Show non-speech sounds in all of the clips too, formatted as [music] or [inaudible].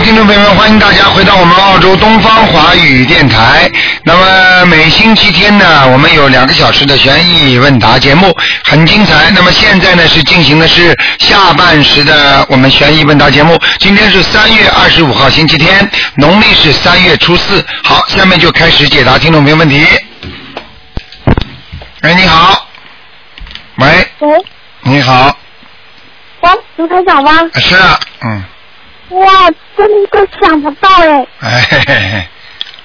好，听众朋友们，欢迎大家回到我们澳洲东方华语电台。那么每星期天呢，我们有两个小时的悬疑问答节目，很精彩。那么现在呢是进行的是下半时的我们悬疑问答节目。今天是三月二十五号星期天，农历是三月初四。好，下面就开始解答听众朋友问题。喂，你好。喂，喂，你好，喂，卢台长吗？是啊，嗯，哇，真的想不到哎！哎嘿嘿嘿，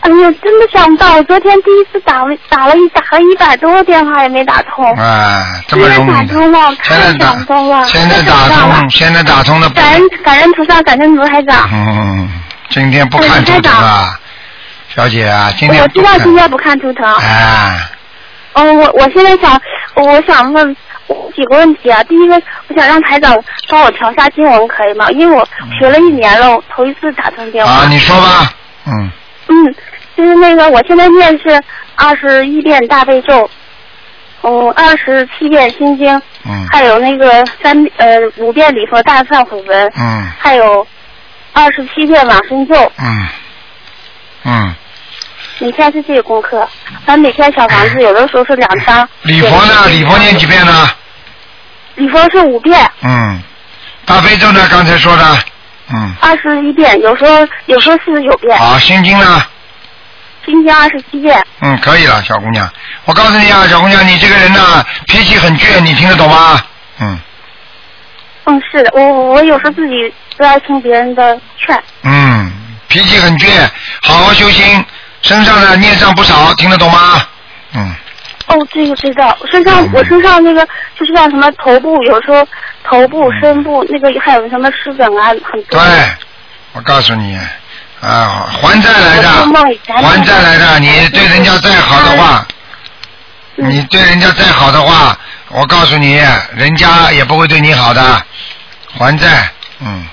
哎呀，真的想不到！我昨天第一次打了打了一打了一百多个电话也没打通，啊，这么容易现在打通了，现在太感动了，打，现在打通，现在打通了，感恩感恩菩萨，感恩卢台长。嗯，今天不看图腾啊，小姐啊，今天我知道今天不看图腾。啊，嗯，我我现在想，我想问几个问题啊。第一个，我想让台长帮我调下经文，可以吗？因为我学了一年了，我头一次打通电话。啊，你说吧，嗯，嗯，就是那个，我现在念是二十一遍大悲咒，嗯，二十七遍心经，嗯还有那个三呃五遍礼佛大忏悔文，嗯还有二十七遍往生咒，嗯嗯，每天是这个功课。咱每天小房子有的时候是两张。礼佛呢？礼佛念几遍呢？礼佛是五遍，嗯，大悲咒呢？刚才说的，嗯，二十一遍，有时候有时候四十九遍，好，心经呢？心经二十七遍。嗯，可以了，小姑娘。我告诉你啊，小姑娘，你这个人呢，脾气很倔，你听得懂吗？嗯嗯，是的，我我我有时候自己不爱听别人的劝。嗯，脾气很倔，好好修心，身上呢孽障不少，听得懂吗？嗯，哦，这个知道，身上我身上那个就是像什么头部，有时候头部、身部那个还有什么湿疹啊，很多。对，我告诉你，啊，还债来的还债来的，你对人家再好的话，嗯。你对人家再好的话，我告诉你，人家也不会对你好的，还债，嗯，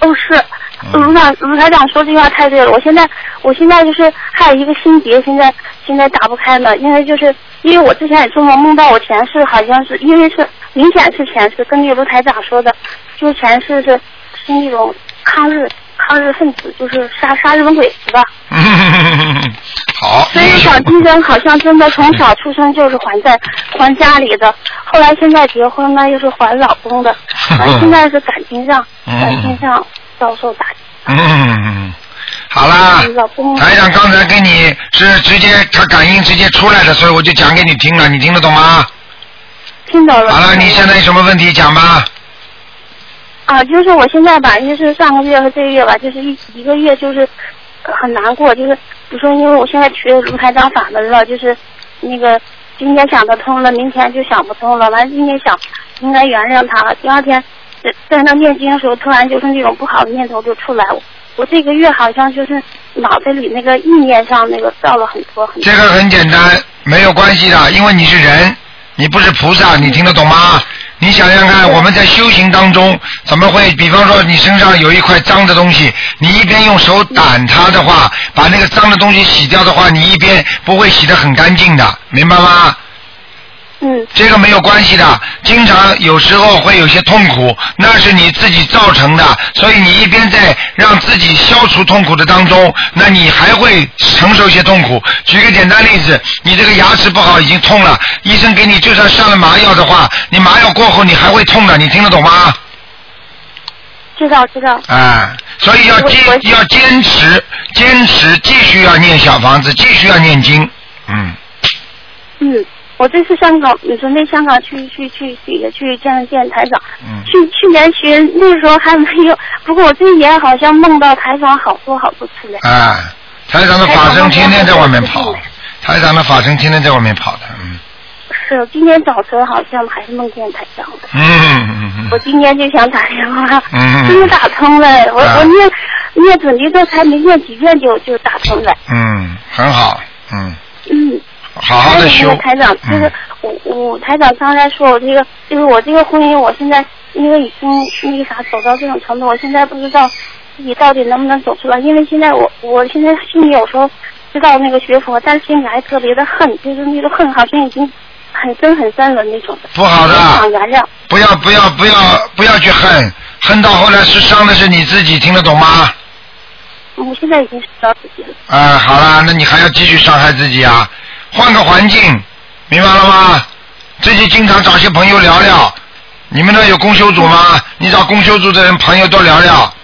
哦，是。嗯。卢长卢台长说这句话太对了，我现在我现在就是还有一个心结，现在现在打不开呢，因为就是因为我之前也做梦梦到我前世好像是因为是明显是前世，跟那个卢台长说的，就是前世是是那种抗日抗日分子，就是杀杀日本鬼子的，[laughs] 好，所以小金人好像真的从小出生就是还债还家里的，后来现在结婚呢又是还老公的，[laughs] 完现在是感情上嗯感情上遭受打击。嗯，好啦台长刚才跟你是直接他感应直接出来的，所以我就讲给你听了，你听得懂吗？听懂了。好了，你现在有什么问题讲吧？啊，就是我现在吧，就是上个月和这个月吧，就是一一个月就是呃很难过，就是比如说因为我现在学卢台长法门了，就是那个今天想得通了，明天就想不通了，完了今天想应该原谅他了，第二天在在那念经的时候，突然就是那种不好的念头就出来，我我这个月好像就是脑袋里那个意念上那个造了很多很多。这个很简单，没有关系的，因为你是人，你不是菩萨，你听得懂吗？你想想看，我们在修行当中，怎么会？比方说，你身上有一块脏的东西，你一边用手掸它的话，把那个脏的东西洗掉的话，你一边不会洗得很干净的，明白吗？嗯这个没有关系的，经常有时候会有些痛苦，那是你自己造成的，所以你一边在让自己消除痛苦的当中，那你还会承受一些痛苦。举个简单例子，你这个牙齿不好已经痛了，医生给你就算上了麻药的话，你麻药过后你还会痛的，你听得懂吗？知道知道。啊，所以要坚要坚持，坚持，继续要念小房子，继续要念经，嗯。嗯，我这次香港，你说那香港去去去去也去见见台长。嗯去去年学那时候还没有，不过我这一年好像梦到台长好多好多次了。啊，台长的法身天天在外面跑，台长的法身天天在外面跑的，嗯是，今天早晨好像还是梦见台长的。嗯嗯嗯我今天就想打电话，嗯真的打通了。我、啊我念念准提咒才没念几遍就就打通了。嗯，很好，嗯，嗯。好好的那个，台长，就是嗯我我台长刚才说我这个，就是我这个婚姻，我现在因为已经那个啥走到这种程度，我现在不知道自己到底能不能走出来。因为现在我我现在心里有时候知道那个学佛，但是心里还特别的恨，就是那个恨好像已经很深很深了那种的。不好的想原谅。不要不要不要不要去恨，恨到后来是伤的是你自己，听得懂吗？我现在已经知道自己了。啊，好啦，那你还要继续伤害自己啊？换个环境，明白了吗？自己经常找些朋友聊聊。你们那有公修组吗？你找公修组的人朋友多聊聊。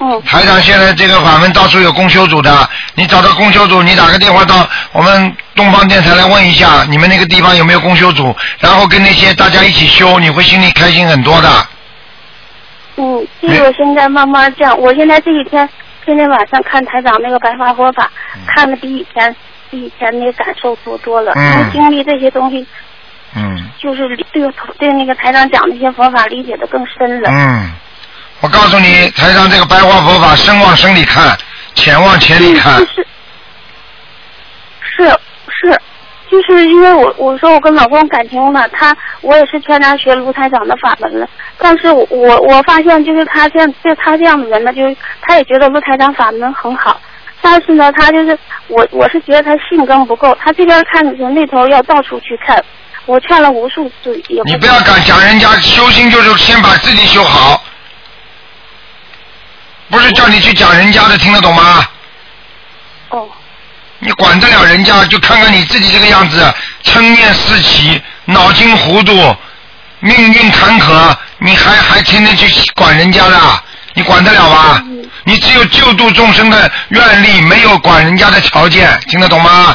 嗯台长现在这个法门到处有公修组的，你找到公修组，你打个电话到我们东方电台来问一下，你们那个地方有没有公修组，然后跟那些大家一起修，你会心里开心很多的。嗯，这个我现在慢慢这样，我现在这几天天天晚上看台长那个白发佛法，看的比以前比以前那个感受多多了，嗯因为经历这些东西，嗯就是对对那个台长讲那些佛法理解的更深了。嗯，我告诉你，台上这个白话佛法，深往深里看，浅往浅里看嗯，是是是，就是因为我我说我跟老公感情嘛，他我也是劝他学卢台长的法门了，但是我我我发现就是他这样就他这样的人呢，就是他也觉得卢台长法门很好，但是呢，他就是我我是觉得他性根不够，他这边看的时候那头要到处去看，我劝了无数次也你不要敢讲人家修心，就是先把自己修好，不是叫你去讲人家的，听得懂吗？哦你管得了人家，就看看你自己这个样子，嗔念四起，脑筋糊涂，命运坎坷，你还还天天去管人家的，你管得了吗？嗯你只有救度众生的愿力，没有管人家的条件，听得懂吗？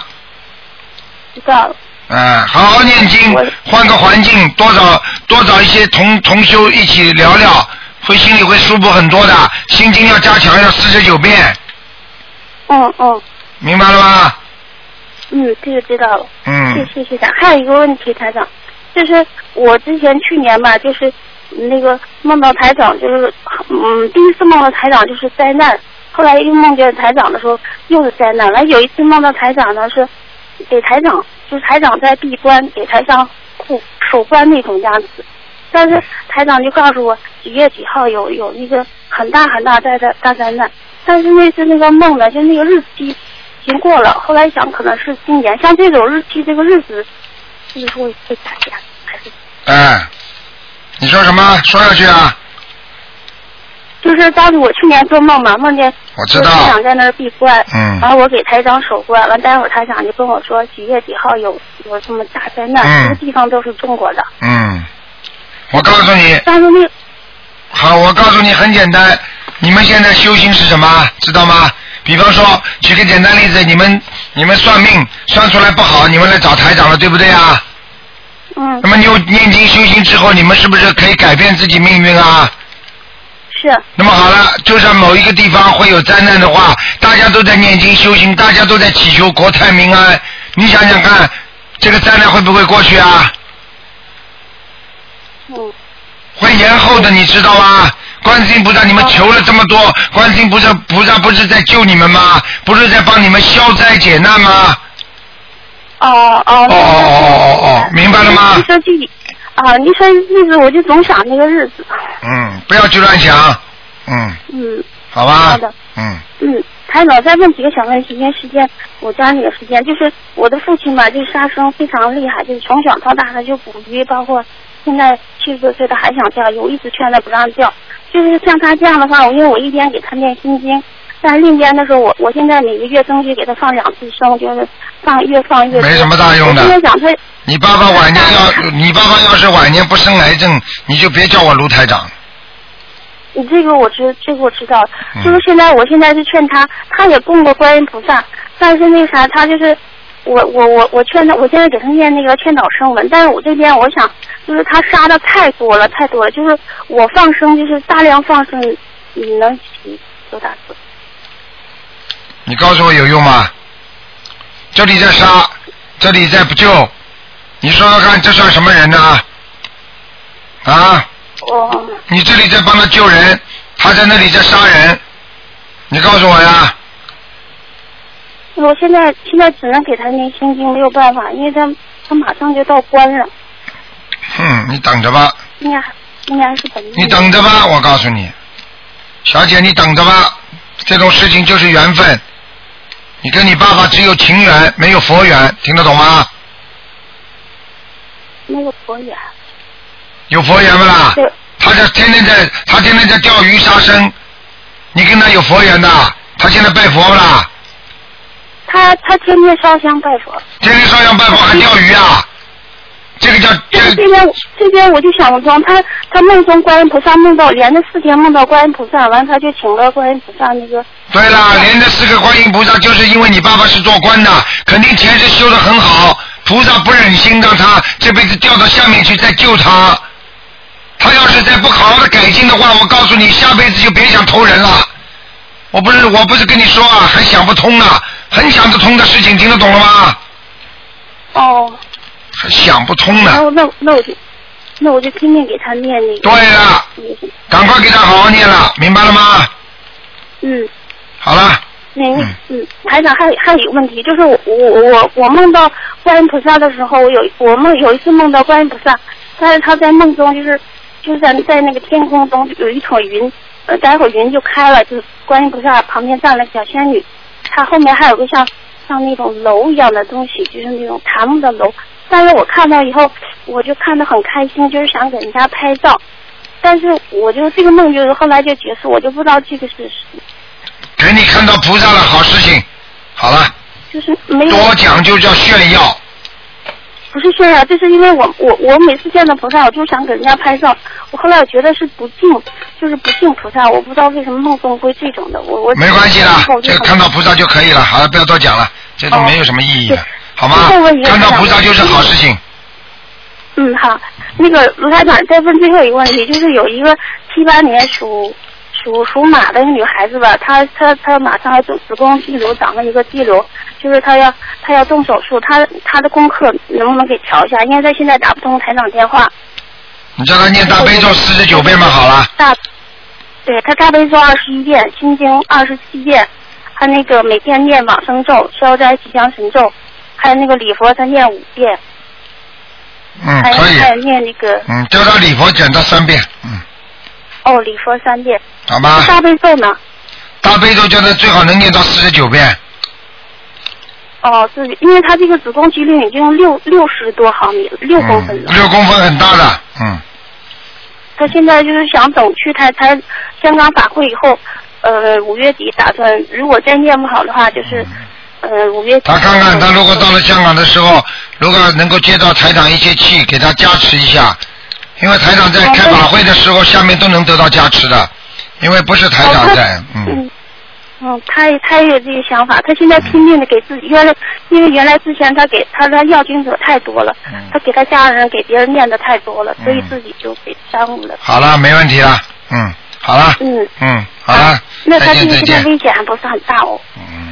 知道了，嗯，好好念经，换个环境，多找多找一些同同修一起聊聊，会心里会舒服很多的。心经要加强，要四十九遍，嗯嗯明白了吗？嗯，这个知道了。嗯谢谢谢长。还有一个问题，台长，就是我之前去年吧，就是那个梦到台长，就是嗯，第一次梦到台长就是灾难，后来又梦见台长的时候又是灾难。完有一次梦到台长呢是给台长，就是台长在闭关，给台长护守关那种样子。但是台长就告诉我几月几号有有那个很大很大灾灾大灾难，但是那次那个梦呢，就那个日期已经过了，后来想可能是今年，像这种日期这个日子，是不是会会改呀？还是哎，你说什么？说下去啊！就是当时我去年做梦嘛，梦见我知道台长在那儿闭关，嗯然后我给台长守关，完待会儿台长就跟我说几月几号有有这么大灾难，嗯这个地方都是中国的，嗯，我告诉你，但是那好，我告诉你很简单，你们现在修行是什么？知道吗？比方说，举个简单例子，你们你们算命算出来不好，你们来找台长了，对不对啊？嗯那么你有念经修行之后，你们是不是可以改变自己命运啊？是那么好了，就算某一个地方会有灾难的话，大家都在念经修行，大家都在祈求国泰民安。你想想看，这个灾难会不会过去啊？嗯会延后的，你知道吗？观世音菩萨，你们求了这么多，观世音菩萨菩萨不是在救你们吗？不是在帮你们消灾解难吗？哦哦哦哦哦哦哦，明白了吗？你？说具体啊，你说日子我就总想那个日子，嗯，不要去乱想，嗯，嗯好吧。好的，嗯，嗯，台长再问几个小问题，因为时间我抓紧个时间，就是我的父亲吧，就是杀生非常厉害，就是从小到大他就捕鱼，包括现在七十多岁他还想钓鱼，我一直劝他不让钓。就是像他这样的话，我因为我一边给他念心经，但是另一边的时候，我我现在每个月争取给他放两次生，就是放越放越。没什么大用的你爸爸晚年要，你爸爸要是晚年不生癌症，你就别叫我卢台长。你这个我知，这个我知道，嗯就是现在我现在是劝他，他也供过观音菩萨，但是那啥，他就是我我我我劝他，我现在给他念那个劝导声文，但是我这边我想，就是他杀的太多了，太多了，就是我放生就是大量放生，你能起多大作？你告诉我有用吗？这里在杀，这里在不救，你说说看，这算什么人呢？啊，哦，你这里在帮他救人，他在那里在杀人，你告诉我呀。我现在现在只能给他念心经，没有办法，因为他他马上就到关了，哼，你等着吧，应该应该是本。你等着吧，我告诉你，小姐，你等着吧，这种事情就是缘分。你跟你爸爸只有情缘，没有佛缘，听得懂吗？没有佛缘。有佛缘不啦？对，他这天天在，他天天在钓鱼杀生，你跟他有佛缘的。他现在拜佛不啦？他他天天烧香拜佛。天天烧香拜佛还钓鱼啊？这个叫这这这边这边我就想不通，他他梦中观音菩萨梦到连着四天梦到观音菩萨，完他就请了观音菩萨那个。对了，连着四个观音菩萨，就是因为你爸爸是做官的，肯定前世修的很好，菩萨不忍心让他这辈子掉到下面去再救他。他要是再不好好的改进的话，我告诉你，下辈子就别想投人了。我不是我不是跟你说啊，还想不通呢，很想得通的事情，听得懂了吗？哦，还想不通呢。那那我就那我就拼命给他念那个。对了，赶快给他好好念了，明白了吗？嗯。好了，那个嗯，台长还还有一个问题，就是我我我我梦到观音菩萨的时候，我有我梦有一次梦到观音菩萨，但是他在梦中就是就是在在那个天空中有一朵云，呃，待会儿云就开了，就是观音菩萨旁边站了小仙女，她后面还有个像像那种楼一样的东西，就是那种檀木的楼。但是我看到以后，我就看得很开心，就是想给人家拍照，但是我就这个梦就是后来就结束，我就不知道这个是给你看到菩萨了，好事情。好了，就是没有多讲就叫炫耀。不是炫耀，就是因为我我我每次见到菩萨，我就想给人家拍照。我后来我觉得是不敬，就是不敬菩萨。我不知道为什么梦中会这种的。我我没关系的这个看到菩萨就可以了。好了，不要多讲了，这都没有什么意义的，好吗最后问一？个看到菩萨就是好事情。嗯好，那个卢台长再问最后一个问题，就是有一个七八年属属属马的女孩子吧，她她她马上要子子宫肌瘤长了一个肌瘤，就是她要她要动手术，她她的功课能不能给调一下？因为她现在打不通台长电话。你叫她念大悲咒四十九遍嘛，好了。大，对她大悲咒二十一遍，心经二十七遍，她那个每天念往生咒、消灾吉祥神咒，还有那个礼佛他念五遍，嗯，还有可以。还有念那个嗯，叫他礼佛讲到三遍，嗯，哦礼佛三遍。好吧。大悲咒呢？大悲咒叫他最好能念到四十九遍。哦，是因为他这个子宫肌瘤已经六六十多毫米了，六公分了。六公分很大的，嗯，他现在就是想等去台台香港法会以后，呃五月底打算，如果再念不好的话，就是呃五月。他看看他如果到了香港的时候，如果能够接到台长一些气，给他加持一下，因为台长在开法会的时候，下面都能得到加持的，因为不是台长在，嗯，嗯，嗯，他也他也有这个想法，他现在拼命的给自己，原来因为原来之前他给他的要经者太多了，嗯。他给他家人给别人念的太多了，所以自己就给耽误了。好了，没问题了，嗯，好了，嗯，嗯，好了，那他再见再这个现在，危险还不是很大哦。嗯，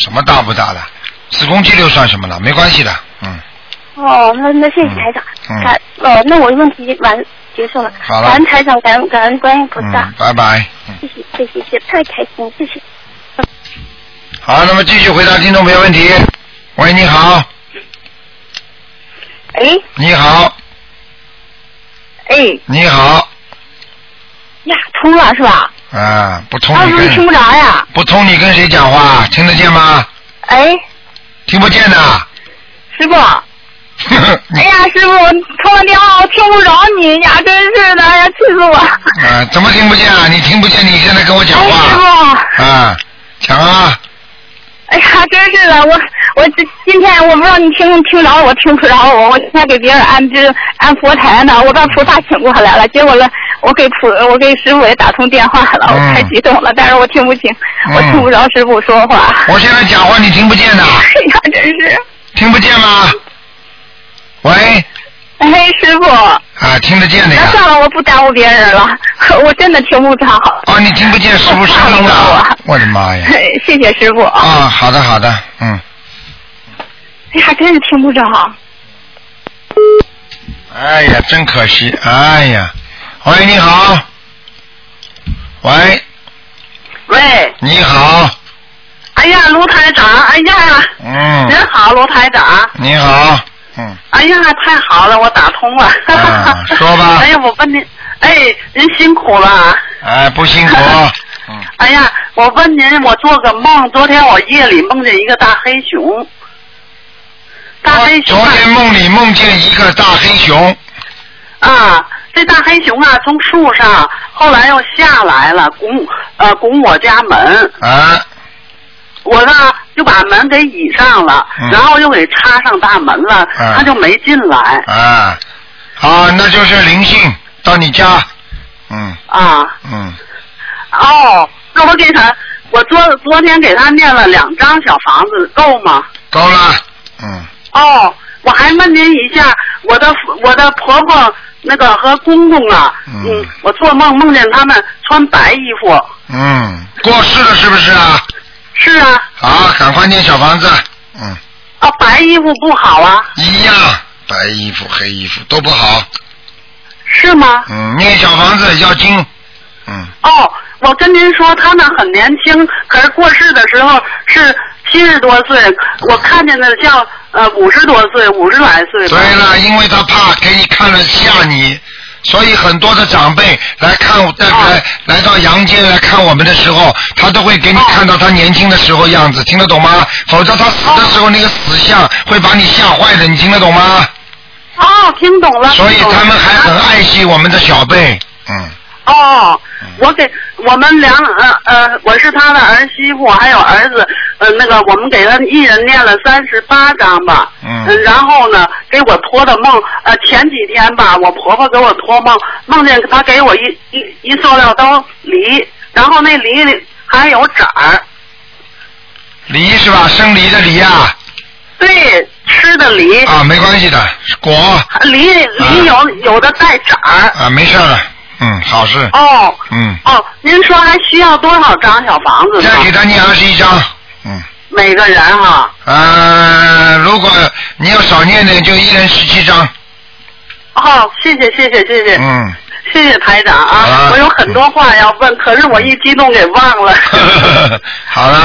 什么大不大的，子宫肌瘤算什么了？没关系的，嗯，哦，那那谢谢台长，嗯。感哦，那我的问题完结束了，好了。感恩台长，感恩感恩观音菩萨。嗯，，拜拜。嗯。谢谢谢谢谢谢，太开心，谢谢。好，那么继续回答听众朋友问题。喂，你好，哎。你好，哎。你好，呀，通了是吧？啊，不通啊，你听不着呀？不通你跟谁讲话？听得见吗？哎，听不见呐。师傅，[laughs] 哎呀，师傅，我通了电话，我听不着你呀，真是的，哎呀，气死我！啊，怎么听不见啊？你听不见，你现在跟我讲哎，师傅，啊？讲啊，哎呀，真是的，我我这今天我不知道你听听着我听不着我，我今天给别人安这安佛台呢，我把菩萨请过来了，结果了，我给菩我给师傅也打通电话了，我嗯太激动了，但是我听不清，我听不着师傅说话。我现在讲话你听不见的，[laughs] 哎呀，真是，听不见吗？喂，哎，师傅。啊，听得见的呀。那算了，我不耽误别人了，[laughs] 我真的听不着。哦，你听不见师傅声音的，我的妈呀！[laughs] 谢谢师傅。啊，好的好的，嗯，哎还，真是听不着。哎呀，真可惜，哎呀，喂，你好，喂，喂，你好，哎呀，卢台长，哎呀，嗯，您好，卢台长，你好，嗯，哎呀，太好了，我打通了。啊说吧 [laughs] 哎呀，我问您，哎，您辛苦了。哎，不辛苦。[laughs] 嗯，哎呀，我问您，我做个梦，昨天我夜里梦见一个大黑熊。大黑熊啊。昨天梦里梦见一个大黑熊，啊，这大黑熊啊，从树上后来又下来了，拱呃拱我家门，啊，我呢就把门给倚上了，嗯。然后又给插上大门了，嗯他就没进来。啊，啊，那就是灵性到你家，嗯。啊。嗯，哦，那我给他，我昨昨天给他念了两张小房子，够吗？够了，嗯，哦，我还问您一下，我的我的婆婆那个和公公啊，嗯。我做梦梦见他们穿白衣服。嗯，过世了是不是啊？是啊，好，赶快念小房子，嗯，啊，白衣服不好啊，一样，白衣服、黑衣服都不好，是吗？嗯，念小房子要精，嗯，哦，我跟您说，他们很年轻，可是过世的时候是七十多岁，我看见的像呃五十多岁，五十来岁。对了，因为他怕给你看了吓你，所以很多的长辈来看来来来到阳间来看我们的时候，他都会给你看到他年轻的时候样子，听得懂吗？否则他死的时候那个死相会把你吓坏的，你听得懂吗？哦，听懂了。所以他们还很爱惜我们的小辈，嗯，哦，我给我们两呃呃，我是他的儿媳妇，还有儿子，呃，那个我们给他一人念了三十八章吧。嗯。呃然后呢，给我托的梦，呃，前几天吧，我婆婆给我托梦，梦见她给我一一一塑料兜梨，然后那梨里还有籽儿，梨是吧？生梨的梨啊，对，吃的梨，啊，没关系的，果。梨梨有、有的带籽儿。啊，没事了，嗯，好事，哦嗯，哦，您说还需要多少张小房子？再给他念二十一张，嗯。每个人哈、呃，如果你要少念点，就一人十七张。哦，谢谢谢谢谢谢，嗯，谢谢台长好啊！我有很多话要问，可是我一激动给忘了。[laughs] 好了，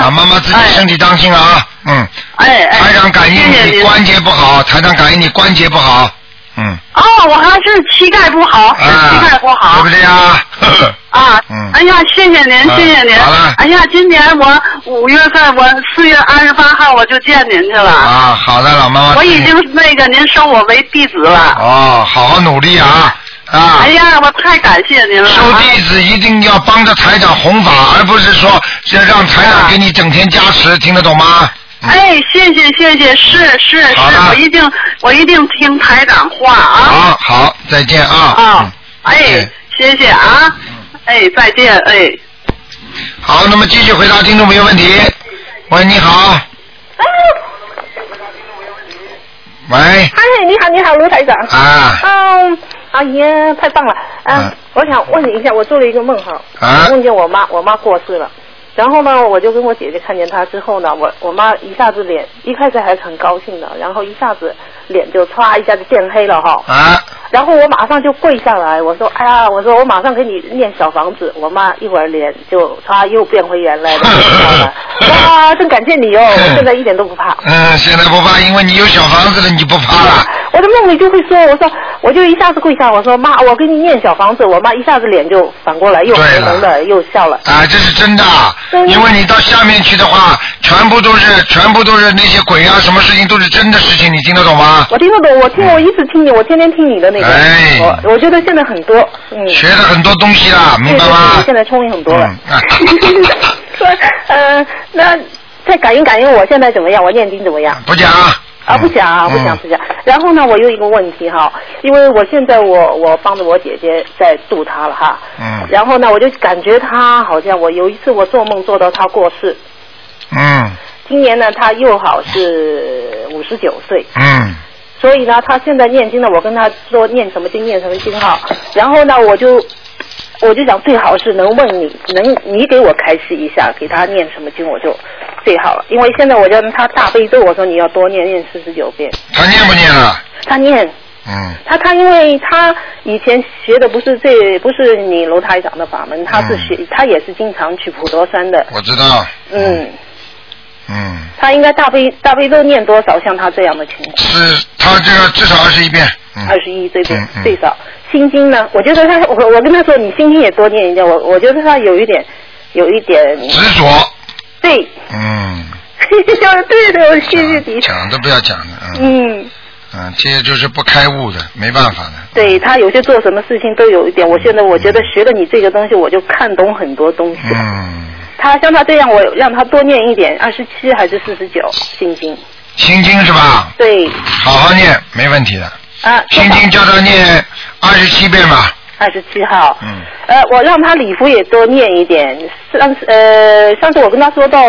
啊，妈妈自己身体当心啊。嗯，哎哎，台长感应。你关节不好，台长感应你关节不好。嗯，哦，我还是膝盖不好，膝盖不好。对不对呀？[laughs] 啊，嗯哎呀，谢谢您，啊谢谢您。好了哎呀，今年我五月份，我四月二十八号我就见您去了。啊，好的，老妈妈。我已经那个您收我为弟子了。哦，好好努力啊啊！哎呀，我太感谢您了。收弟子一定要帮着台长弘法，而不是说是让台长给你整天加持，听得懂吗？哎，谢谢谢谢，是是是，我一定我一定听台长话啊。好好，再见啊。啊嗯，哎，谢谢啊，哎，再见，哎。好，那么继续回答听众朋友问题。喂，你好。喂，嗨，你好，你好，卢台长。啊嗯，哎呀，太棒了。嗯，啊我想问你一下，我做了一个梦哈，啊梦见我妈，我妈过世了。然后呢，我就跟我姐姐看见他之后呢，我我妈一下子脸，一开始还是很高兴的，然后一下子脸就唰一下子变黑了哈。啊，然后我马上就跪下来，我说：“哎呀，我说我马上给你念小房子。”我妈一会儿脸就唰又变回原来的。[laughs] 哇，真感谢你哦！[laughs] 我现在一点都不怕。嗯，现在不怕，因为你有小房子了，你不怕了。[laughs] 我的梦里就会说，我说我就一下子跪下，我说妈，我给你念小房子，我妈一下子脸就反过来，又红红的，又笑了。啊，这是真的，嗯因为你到下面去的话，全部都是全部都是那些鬼啊，什么事情都是真的事情，你听得懂吗？我听得懂，我听我一直听你，我天天听你的那个，哎我我觉得现在很多，嗯，学了很多东西啦，明白吗对，？现在聪明很多了。嗯 [laughs] 那再感应感应我现在怎么样？我念经怎么样？不讲。啊，不讲啊，嗯不讲不讲。然后呢，我有一个问题哈，因为我现在我我帮着我姐姐在度她了哈。嗯然后呢，我就感觉她好像我有一次我做梦做到她过世，嗯今年呢她又好是五十九岁，嗯所以呢，他现在念经呢，我跟他说念什么经念什么经哈。然后呢，我就我就想最好是能问你，能你给我开示一下，给他念什么经我就最好了，因为现在我叫他大悲咒，我说你要多念念四十九遍，他念不念啊？他念。嗯他他因为他以前学的不是这不是你楼台长的法门，他是学、他也是经常去普陀山的，我知道。嗯，嗯，他应该大悲大悲咒念多少？像他这样的情况，是他这个至少二十一遍，嗯，二十一最最嗯嗯最少。心经呢？我觉得他，我我跟他说，你心经也多念一点。我我觉得他有一点，有一点，执着，对，嗯，[laughs] 就是对的，我谢谢你。讲都不要讲了，嗯嗯，嗯，这些就是不开悟的，没办法的。对他有些做什么事情都有一点。我现在我觉得学了你这个东西，我就看懂很多东西。嗯，他像他这样，我让他多念一点，二十七还是四十九心经？心经是吧？对好好念，没问题的。啊，心经叫他念二十七遍吧。二十七号。嗯。呃，我让他礼服也多念一点。上次呃，上次我跟他说到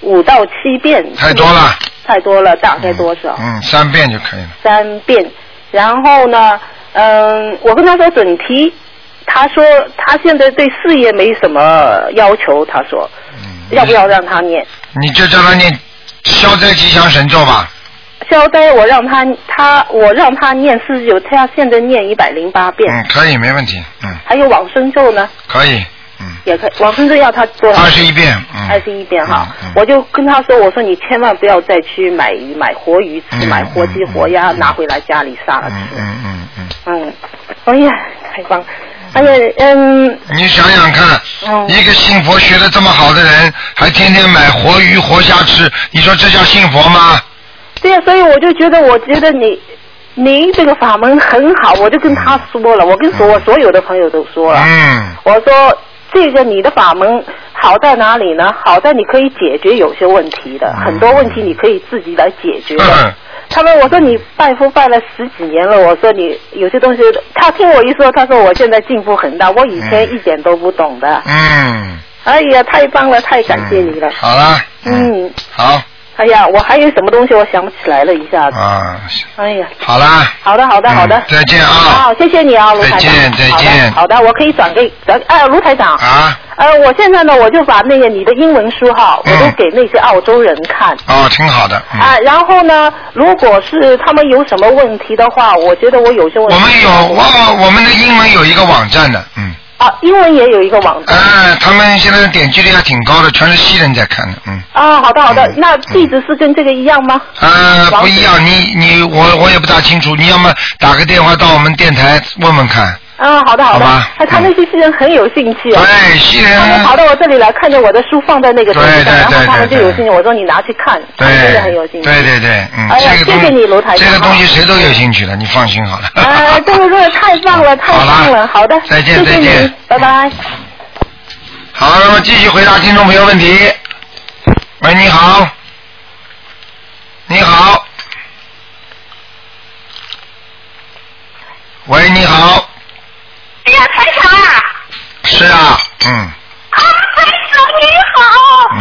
五到七遍。太多了。太多了，大概多少？嗯，三遍就可以了。三遍。然后呢，嗯，我跟他说准提，他说他现在对事业没什么要求，他说，要不要让他念？你就叫他念消灾吉祥神咒吧。消灾我让他他我让他念四十九，他现在念一百零八遍。嗯，可以，没问题。嗯，还有往生咒呢，可以。嗯也可以。往生咒要他多少？二十一遍。嗯。二十一遍哈，我就跟他说，我说你千万不要再去买鱼买活鱼吃，买活鸡活鸭拿回来家里杀了吃。嗯嗯嗯。嗯，哎呀，太棒！哎呀，嗯。你想想看，一个信佛学的这么好的人，还天天买活鱼活虾吃，你说这叫信佛吗？对呀、所以我就觉得，我觉得你您这个法门很好，我就跟他说了，我跟所我所有的朋友都说了，嗯，我说这个你的法门好在哪里呢？好在你可以解决有些问题的，很多问题你可以自己来解决的。嗯他们我说你拜佛拜了十几年了，我说你有些东西，他听我一说，他说我现在进步很大，我以前一点都不懂的。嗯，哎呀，太棒了，太感谢你了。好了，嗯，好哎呀，我还有什么东西我想不起来了，一下子。啊，哎呀，好啦，好的，好的，好的。嗯再见啊好，谢谢你啊，卢台长。再见再见好的，好的我可以转给转哎，卢台长。啊。呃，我现在呢，我就把那个你的英文书哈，我都给那些澳洲人看。哦，挺好的。嗯啊，然后呢，如果是他们有什么问题的话，我觉得我有些问题。我们有我我们的英文有一个网站的，嗯，啊，英文也有一个网站。哎，他们现在点击率还挺高的，全是西人在看的，嗯。啊，好的好的，那地址是跟这个一样吗？呃，不一样，你你我我也不大清楚，你要么打个电话到我们电台问问看。啊，好的好的好吧，哎，他那些西人很有兴趣啊。对西人他们跑到我这里来，看着我的书放在那个桌子上，然后他们就有兴趣。我说你拿去看，他对们真的很有兴趣。对对对，嗯，哎呀这个东谢谢你卢台长这个东西谁都有兴趣的，你放心好了。哎，这个这太棒 [laughs] 了，太棒了，好的，再见再见，拜拜。好，那么继续回答听众朋友问题。喂，你好。你好。喂，你好。哎呀，台长啊！是啊，嗯，啊，台长你好！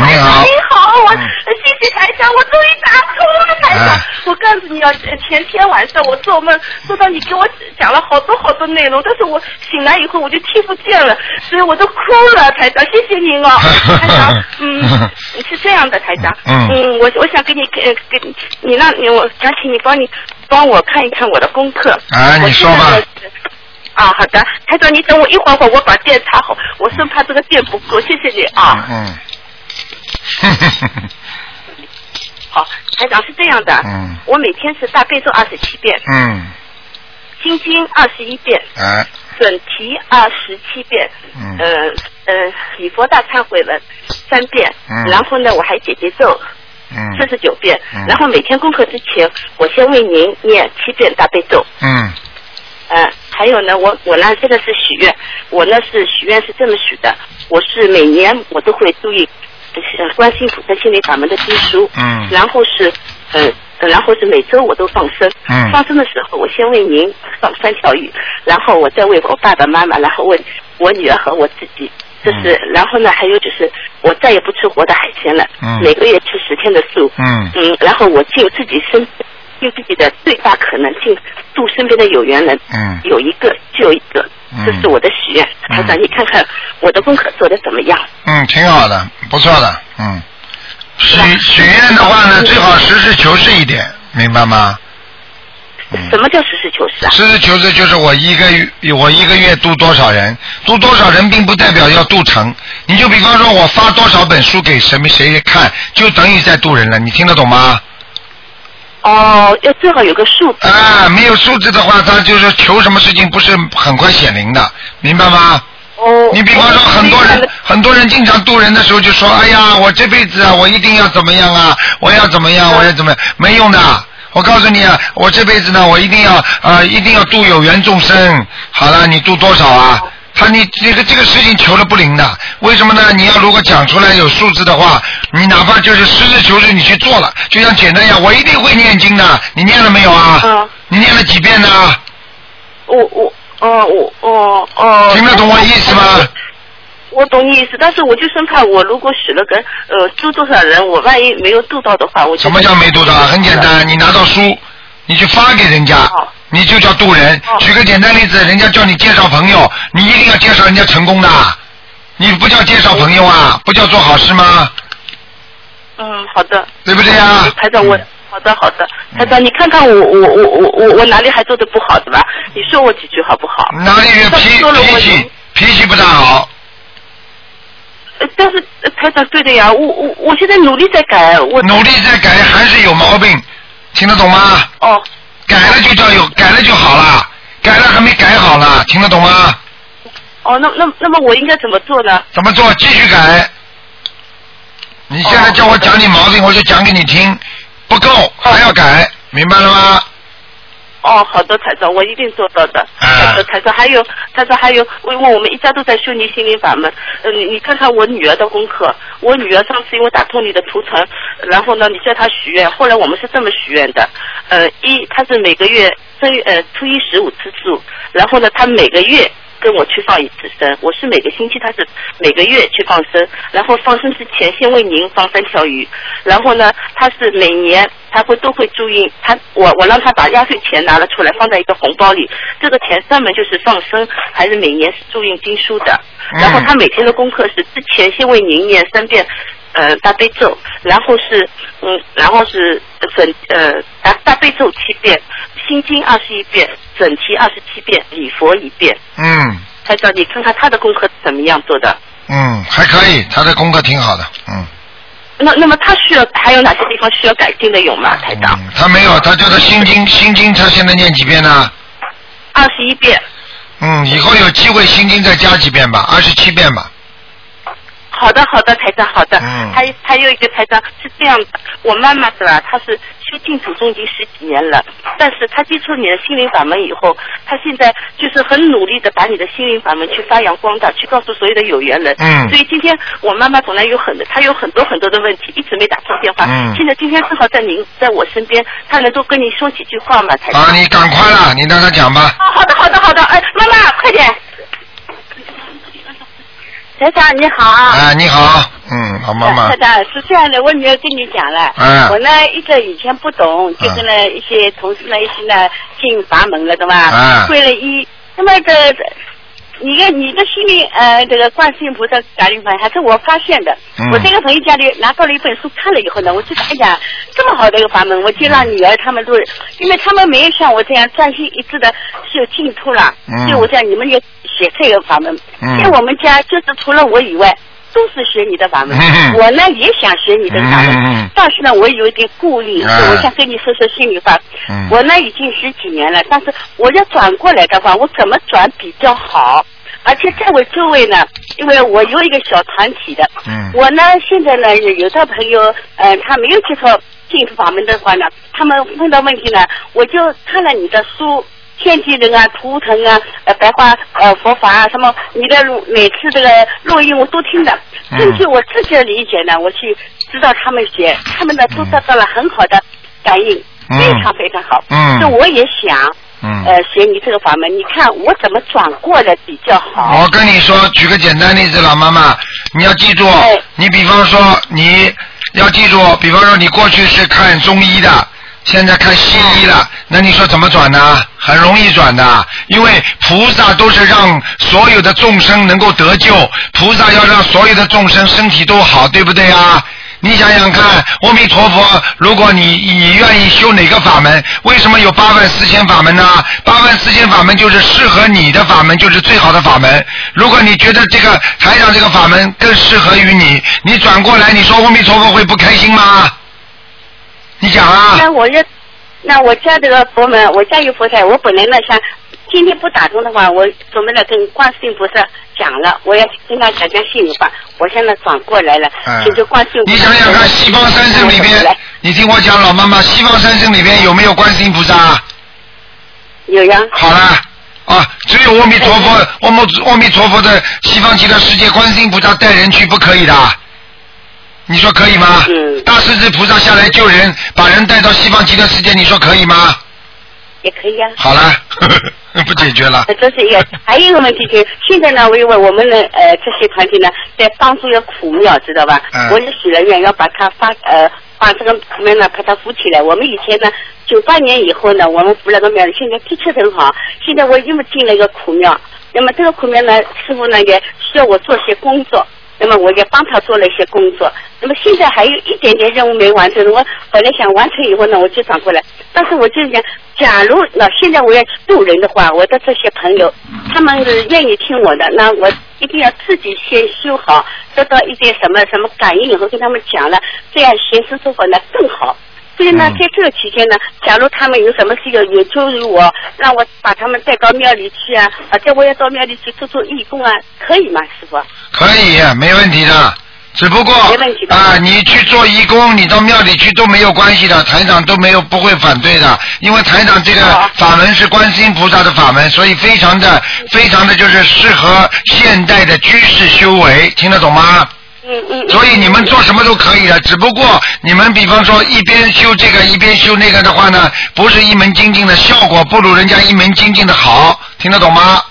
你好你好，我、嗯谢谢台长，我终于打通了，台长。哎我告诉你啊，前天晚上我做梦做到你给我讲了好多好多内容，但是我醒来以后我就听不见了，所以我都哭了，台长，谢谢您哦，[laughs] 台长，嗯，是这样的，台长，嗯我我想给你给给你你让你我想请你帮你帮我看一看我的功课。啊你说吧我现在呢啊，好的，台长，你等我一会儿会儿，我把电插好，我生怕这个电不够，谢谢你啊。嗯。好，台长是这样的，嗯。我每天是大悲咒二十七遍，嗯，心经二十一遍，啊，准提二十七遍，嗯。呃呃，礼佛大忏悔文三遍，嗯。然后呢，我还解结咒嗯。四十九遍，嗯。然后每天功课之前，我先为您念七遍大悲咒，嗯。呃，还有呢，我我呢现在是许愿，我呢是许愿是这么许的，我是每年我都会注意呃观世音菩萨心灵法门的经书，嗯。然后是呃。呃然后是每周我都放生，嗯。放生的时候我先为您放三条鱼，然后我再为我爸爸妈妈，然后为我女儿和我自己，这是，然后呢还有就是我再也不吃活的海鲜了，嗯。每个月吃十天的素，嗯。嗯，然后我尽自己身尽自己的最大可能性度身边的有缘人，嗯有一个就一个，嗯这是我的许愿。台长，你看看我的功课做的怎么样？嗯，挺好的，不错的，嗯。许许愿的话呢，最好实事求是一点，明白吗？什么叫实事求是啊？实事求是就是我一个月我一个月度多少人，度多少人并不代表要度成。你就比方说我发多少本书给什么谁看，就等于在度人了。你听得懂吗？哦，要最好有个数字。啊，没有数字的话，他就是求什么事情不是很快显灵的，明白吗？哦。你比方说很多人，很多人经常渡人的时候就说：“哎呀，我这辈子啊，我一定要怎么样啊，我要怎么样，我要怎么样，没用的。我告诉你啊，我这辈子呢，我一定要啊、呃一定要度有缘众生。好了，你度多少啊？他你这个这个事情求了不灵的，为什么呢？你要如果讲出来有数字的话，你哪怕就是实事求是你去做了，就像简单一样，我一定会念经的。你念了没有啊？嗯。你念了几遍呢？我我哦我哦哦。听得懂我意思吗？我懂你意思，但是我就生怕我如果许了个呃度多少人，我万一没有度到的话，我就什么叫没度到？很简单，你拿到书，你去发给人家，你就叫渡人。举个简单例子，人家叫你介绍朋友，你一定要介绍人家成功的，你不叫介绍朋友啊，不叫做好事吗？嗯，好的。对不对呀？台长，我好的好的，台长，你看看我我我我我我哪里还做的不好的吧？你说我几句好不好？哪里有脾脾气脾气不大好？呃但是呃台长对的呀，我我我现在努力在改，我努力在改，还是有毛病，听得懂吗？哦。改了就叫有，改了就好了，改了还没改好呢，听得懂吗？哦，那那那么我应该怎么做呢？怎么做？继续改。你现在叫我讲你毛病，我就讲给你听，不够还要改，明白了吗？哦，好的，台长，我一定做到的。好的，台长，还有，台长还有，因为我们一家都在修你心灵法门。呃，你你看看我女儿的功课，我女儿上次因为打通你的图层，然后呢，你叫她许愿，后来我们是这么许愿的，呃，一她是每个月正月呃初一十五吃素，然后呢，她每个月。跟我去放一次生，我是每个星期，他是每个月去放生，然后放生之前先为您放三条鱼，然后呢，他是每年他会都会注印，他我我让他把压岁钱拿了出来放在一个红包里，这个钱专门就是放生，还是每年是注印经书的，然后他每天的功课是之前先为您念三遍。呃，大悲咒，然后是嗯，然后是整呃大大悲咒七遍，心经二十一遍，整题二十七遍，礼佛一遍。嗯台长，你看看他的功课怎么样做的？嗯，还可以，他的功课挺好的，嗯。那那么他需要还有哪些地方需要改进的有吗？台长？他没有，他就是心经，心经他现在念几遍呢？二十一遍。嗯，以后有机会心经再加几遍吧，二十七遍吧。好的，好的，台长，好的。嗯还还有一个台长是这样的，我妈妈是吧？她是修净土宗已经十几年了，但是她接触你的心灵法门以后，她现在就是很努力的把你的心灵法门去发扬光大，去告诉所有的有缘人。嗯所以今天我妈妈本来有很多，她有很多很多的问题，一直没打通电话。嗯现在今天正好在您在我身边，她能够跟你说几句话吗？台长。啊，你赶快了，你让她讲吧。哦，好的，好的，好的。哎，妈妈，快点。台长你好。啊，你好，嗯，好妈妈台。长是这样的，我女儿跟你讲了，嗯我呢一直以前不懂，就跟了一些同事呢一起呢进阀门了，对吧？嗯皈了一，那么这这你看你的心里呃这个观世音菩萨感应法还是我发现的。嗯我这个朋友家里拿到了一本书看了以后呢，我觉得哎呀这么好的一个法门，我就让女儿他们都，因为他们没有像我这样专心一致的修净土了，嗯所以我讲你们也学这个法门。嗯因为我们家就是除了我以外。都是学你的法门，嗯我呢也想学你的法门，嗯嗯嗯但是呢，我有一点顾虑，啊所以我想跟你说说心里话。嗯我呢已经十几年了，但是我要转过来的话，我怎么转比较好？而且在我周围呢，因为我有一个小团体的，嗯我呢现在呢有有的朋友，呃，他没有接触净土法门的话呢，他们碰到问题呢，我就看了你的书。天地人啊，图腾啊，呃，白话呃佛法啊，什么你的每次这个录音我都听的。嗯根据我自己的理解呢，我去知道他们学，他们呢都得到了很好的感应，嗯非常非常好。嗯这我也想，嗯呃，学你这个法门，你看我怎么转过来比较好？我跟你说，举个简单例子，老妈妈，你要记住，你比方说你要记住，比方说你过去是看中医的，现在看西医了，那你说怎么转呢？很容易转的，因为菩萨都是让所有的众生能够得救，菩萨要让所有的众生身体都好，对不对啊？你想想看，阿弥陀佛，如果你你愿意修哪个法门，为什么有八万四千法门呢？八万四千法门就是适合你的法门，就是最好的法门。如果你觉得这个台长这个法门更适合于你，你转过来，你说阿弥陀佛会不开心吗？你讲啊。那我这，那我家这个佛门，我家有佛台，我本来呢想今天不打通的话，我准备了跟观世音菩萨讲了，我要跟他讲讲心里话。我现在转过来了，嗯请求观世音菩你。想想看，西方三圣里边，你听我讲，老妈妈，西方三圣里边有没有观世音菩萨？有呀。好了。啊，只有阿弥陀佛，阿弥阿弥陀佛的西方极乐世界，观世音菩萨带人去不可以的，你说可以吗？嗯。大势至菩萨下来救人，把人带到西方极乐世界，你说可以吗？也可以呀。好了，[laughs] 不解决了。这是一个，还有一个问题就是，现在呢，我因为我们呢呃这些团体呢，在帮助一个苦庙，知道吧？嗯我也许了愿，要把它发呃把这个苦庙呢把它扶起来。我们以前呢，九八年以后呢，我们扶了个庙，现在的确很好。现在我又进了一个苦庙，那么这个苦庙呢，师傅呢也需要我做些工作。那么我也帮他做了一些工作，那么现在还有一点点任务没完成，我本来想完成以后呢，我就转过来，但是我就想，假如那现在我要去渡人的话，我的这些朋友，他们是愿意听我的，那我一定要自己先修好，得到一点什么什么感应以后跟他们讲了，这样形式做法呢更好。所以呢，在这个期间呢，假如他们有什么事要有求于我，让我把他们带到庙里去啊，啊，叫我要到庙里去做做义工啊，可以吗，师傅？可以，没问题的。只不过啊，你去做义工，你到庙里去都没有关系的，台长都没有不会反对的，因为台长这个法门是观世音菩萨的法门，所以非常的非常的就是适合现代的居士修为，听得懂吗？所以你们做什么都可以的，只不过你们比方说一边修这个一边修那个的话呢，不是一门精进的，效果不如人家一门精进的好，听得懂吗？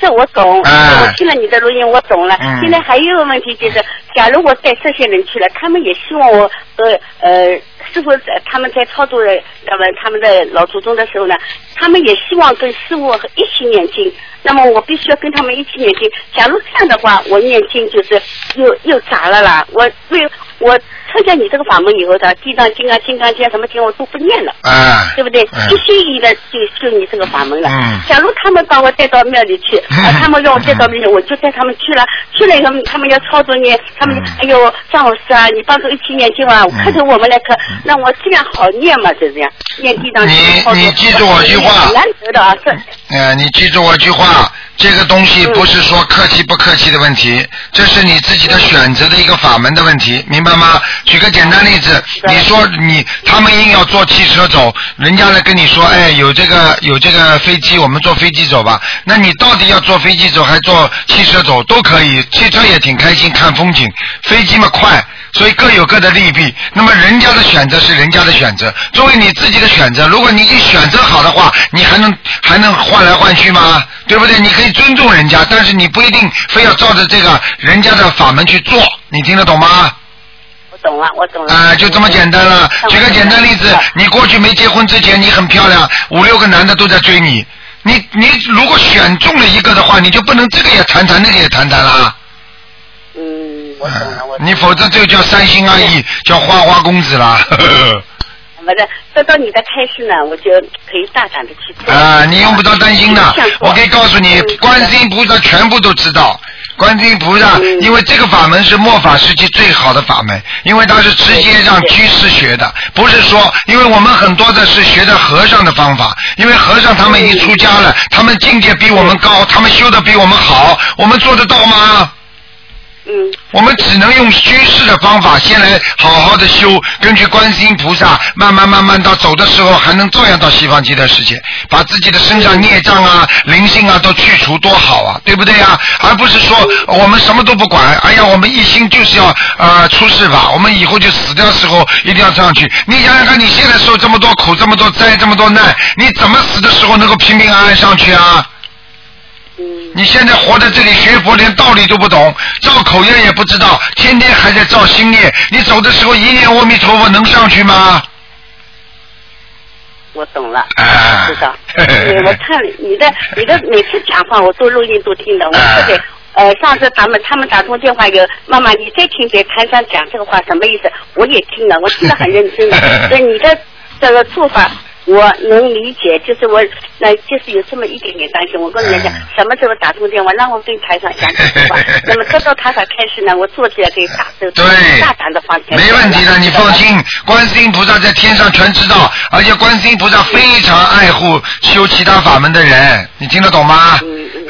这我懂，哎我听了你的录音，我懂了。嗯现在还有一个问题就是，假如我带这些人去了，他们也希望我呃呃师傅在他们在操作的那么他们的老祖宗的时候呢，他们也希望跟师傅一起念经。那么我必须要跟他们一起念经。假如这样的话，我念经就是又又咋了啦。我为我参加你这个法门以后的地藏经啊、金刚经啊什么经我都不念了。啊对不对？嗯一心一意的就修你这个法门了。嗯假如他们把我带到庙里去，啊，他们让我带到庙里，我就带他们去了。去了以后，他们要操作念，他们哎呦，张老师啊，你帮助一起念经啊，看着我们来看，那我这样好念嘛，就这样念地藏经。操作你记住我句话很难得的啊，这呃，你记住我句话，这个东西不是说客气不客气的问题，这是你自己的选择的一个法门的问题，明白吗？举个简单例子，你说你他们硬要坐汽车走，人家来跟你说，哎，有这个有这个飞机，我们坐飞机走吧。那你到底要坐飞机走还坐汽车走都可以，汽车也挺开心看风景，飞机嘛快。所以各有各的利弊。那么人家的选择是人家的选择，作为你自己的选择，如果你一选择好的话，你还能还能换来换去吗？对不对？你可以尊重人家，但是你不一定非要照着这个人家的法门去做，你听得懂吗？我懂了，我懂了。啊、就这么简单了。举个简单例子，你过去没结婚之前，你很漂亮，五六个男的都在追你，你你如果选中了一个的话，你就不能这个也谈谈，那个也谈谈啦。嗯，我懂了，我懂了。你否则就叫三心二意，叫花花公子啦。[laughs] 不是，得到你的开示呢，我就可以大胆的去做。啊，你用不着担心的，我可以告诉你，观世音菩萨全部都知道。观世音菩萨，因为这个法门是末法时期最好的法门，因为它是直接让居士学的，不是说，因为我们很多的是学的和尚的方法，因为和尚他们已经出家了，他们境界比我们高，他们修的比我们好，我们做得到吗？嗯。我们只能用居士的方法，先来好好的修，根据观世音菩萨，慢慢慢慢到走的时候，还能照样到西方极乐世界，把自己的身上孽障啊、灵性啊都去除，多好啊，对不对啊？而不是说我们什么都不管，哎呀，我们一心就是要呃出世吧，我们以后就死掉的时候一定要上去。你想想看，你现在受这么多苦、这么多灾、这么多难，你怎么死的时候能够平平安安上去啊？你现在活在这里学佛，连道理都不懂，造口业也不知道，天天还在造新业。你走的时候一念阿弥陀佛，能上去吗？我懂了，啊我知道。[laughs] 我看你的你的每次讲话，我都录音都听的，我特别呃，上次他们他们打通电话有妈妈，你再听见台上讲这个话什么意思？我也听了，我听得很认真的。[laughs] 所以你的这个做法。我能理解，就是我，那就是有这么一点点担心。我跟人家讲，什么时候打通电话，让我跟台上讲这句话。[laughs] 那么得到台上开始呢，我坐起来可以大手大胆的放开。没问题的，你放心，观世音菩萨在天上全知道，而且观世音菩萨非常爱护修其他法门的人，你听得懂吗？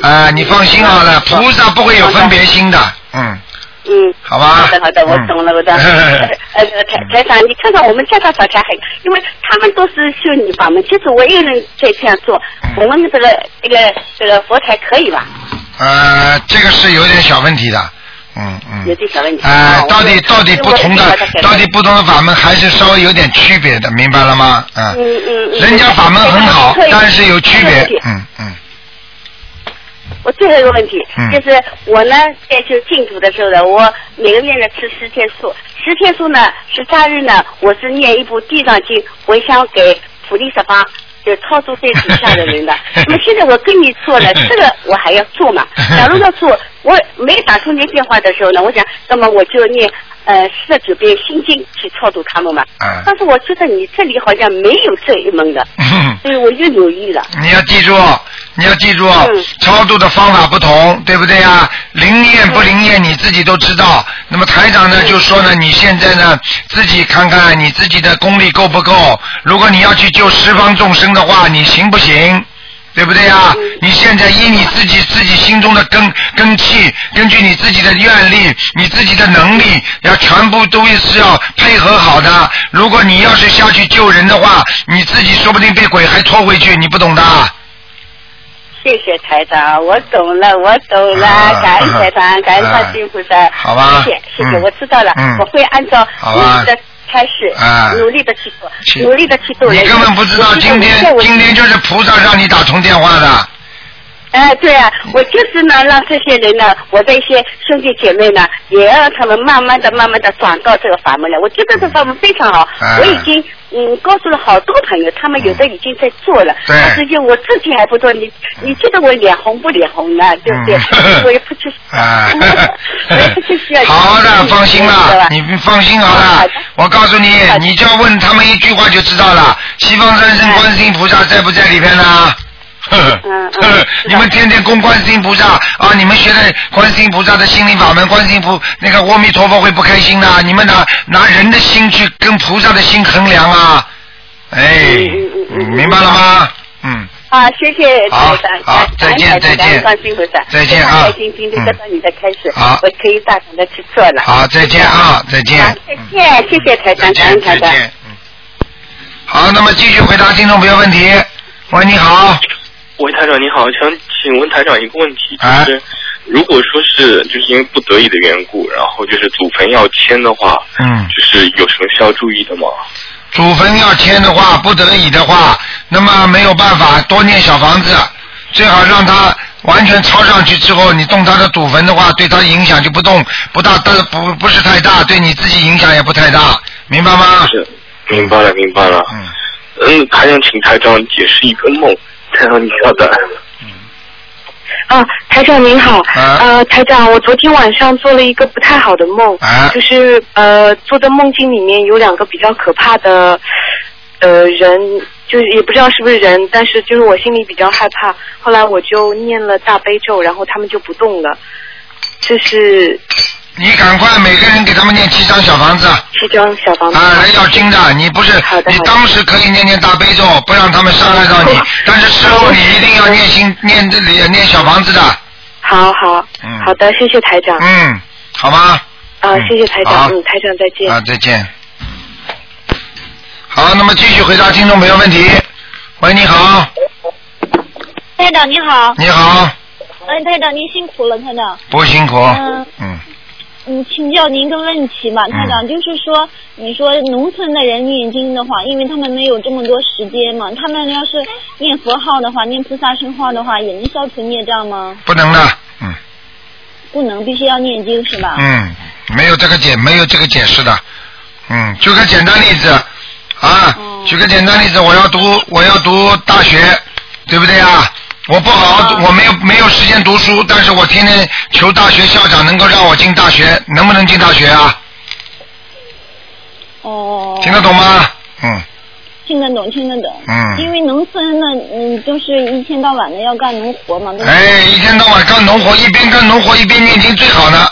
啊，你放心好了，菩萨不会有分别心的，嗯。嗯，好吧。好的，好的，我懂了，我的。[laughs] 呃，台台长，你看看我们家长早前还，因为他们都是修女法门，其实我一个人在这样做。我们这个这个这个佛台可以吧？呃，这个是有点小问题的，嗯嗯。有点小问题。哎，到底到底不同的，到底不同的法门还是稍微有点区别的，明白了吗？嗯嗯嗯。人家法门很好，但是有区别，嗯嗯。我最后一个问题就是我呢，在就净土的时候呢，我每个月呢吃十天素，十天素呢是假日呢，我是念一部地藏经回向给普利十方，就超度在底下的人的。[laughs] 那么现在我跟你说了，[laughs] 这个我还要做嘛？[laughs] 假如要做，我没打通您电话的时候呢，我想，那么我就念呃四十九遍心经去超度他们嘛。但是我觉得你这里好像没有这一门的，所以我就犹豫了。你要记住。你要记住，超度的方法不同，对不对呀？灵验不灵验，你自己都知道。那么台长呢，就说呢，你现在呢，自己看看你自己的功力够不够。如果你要去救十方众生的话，你行不行？对不对呀？你现在依你自己自己心中的根根气，根据你自己的愿力，你自己的能力，要全部都是要配合好的。如果你要是下去救人的话，你自己说不定被鬼还拖回去，你不懂的。谢谢台长，我懂了，我懂了，感恩台长，[laughs] 感恩观世音菩萨，好吧，谢谢，谢谢，我知道了，我会按照你的开始，努力的去做，努力的去做。你根本不知道，今天今天就是菩萨让你打通电话的。哎，对啊，我就是呢，让这些人呢，我的一些兄弟姐妹呢，也让他们慢慢的、慢慢的转到这个法门来。我觉得这法门非常好，我已经嗯告诉了好多朋友，他们有的已经在做了。但是就我自己还不做，你你觉得我脸红不脸红呢？对不对？[laughs] 我也不去。啊。我也不去需要。[laughs] 好的，放心了，你放心好了。我告诉你，你就要问他们一句话就知道了：西方三圣观世音菩萨在不在里边呢？嗯 [laughs] 你们天天供观世音菩萨啊！你们学的观世音菩萨的心灵法门，观世音菩那个阿弥陀佛会不开心的？你们拿拿人的心去跟菩萨的心衡量啊！哎，明白了吗？嗯。啊，谢谢好，好，再见，再见，观世音菩萨，再见啊！开心，今天得到你的开始，好，我可以大胆的去做了。好，再见啊，再见。再见，谢谢台长，感恩台长。嗯。好，那么继续回答听众朋友问题。喂，你好。喂，台长你好，想请问台长一个问题，就是如果说是就是因为不得已的缘故，然后就是祖坟要迁的话，嗯，就是有什么需要注意的吗？祖坟要迁的话，不得已的话，那么没有办法多念小房子，最好让他完全抄上去之后，你动他的祖坟的话，对他影响就不动不大，但不不是太大，对你自己影响也不太大，明白吗？是，明白了，明白了。嗯，嗯，还想请台长解释一个梦。台长，你稍等。啊，台长您好。啊。呃，台长，我昨天晚上做了一个不太好的梦。啊。就是呃，做的梦境里面有两个比较可怕的呃人，就是也不知道是不是人，但是就是我心里比较害怕。后来我就念了大悲咒，然后他们就不动了。这是。你赶快每个人给他们念七张小房子。七张小房子。啊，人要精的，你不是，你当时可以念念大悲咒，不让他们伤害到你，但是事后你一定要念心念这里念小房子的。好好。嗯。好的，谢谢台长。嗯，好吗？啊，谢谢台长。嗯，台长再见。啊，再见。好，那么继续回答听众朋友问题。喂，你好。台长你好。你好。哎，台长您辛苦了，台长。不辛苦。嗯。嗯。嗯，请教您一个问题吧，台长，就是说，你说农村的人念经的话，因为他们没有这么多时间嘛，他们要是念佛号的话，念菩萨圣号的话，也能消除孽障吗？不能的，嗯。不能，必须要念经是吧？嗯，没有这个解，没有这个解释的。嗯，举个简单例子啊，举个简单例子，我要读，我要读大学，对不对啊？我不好，我没有没有时间读书，但是我天天求大学校长能够让我进大学，能不能进大学啊？哦。听得懂吗？嗯。听得懂，听得懂。嗯因为农村呢，嗯，就是一天到晚的要干农活嘛。哎，一天到晚干农活，一边干农活一边念经最好呢。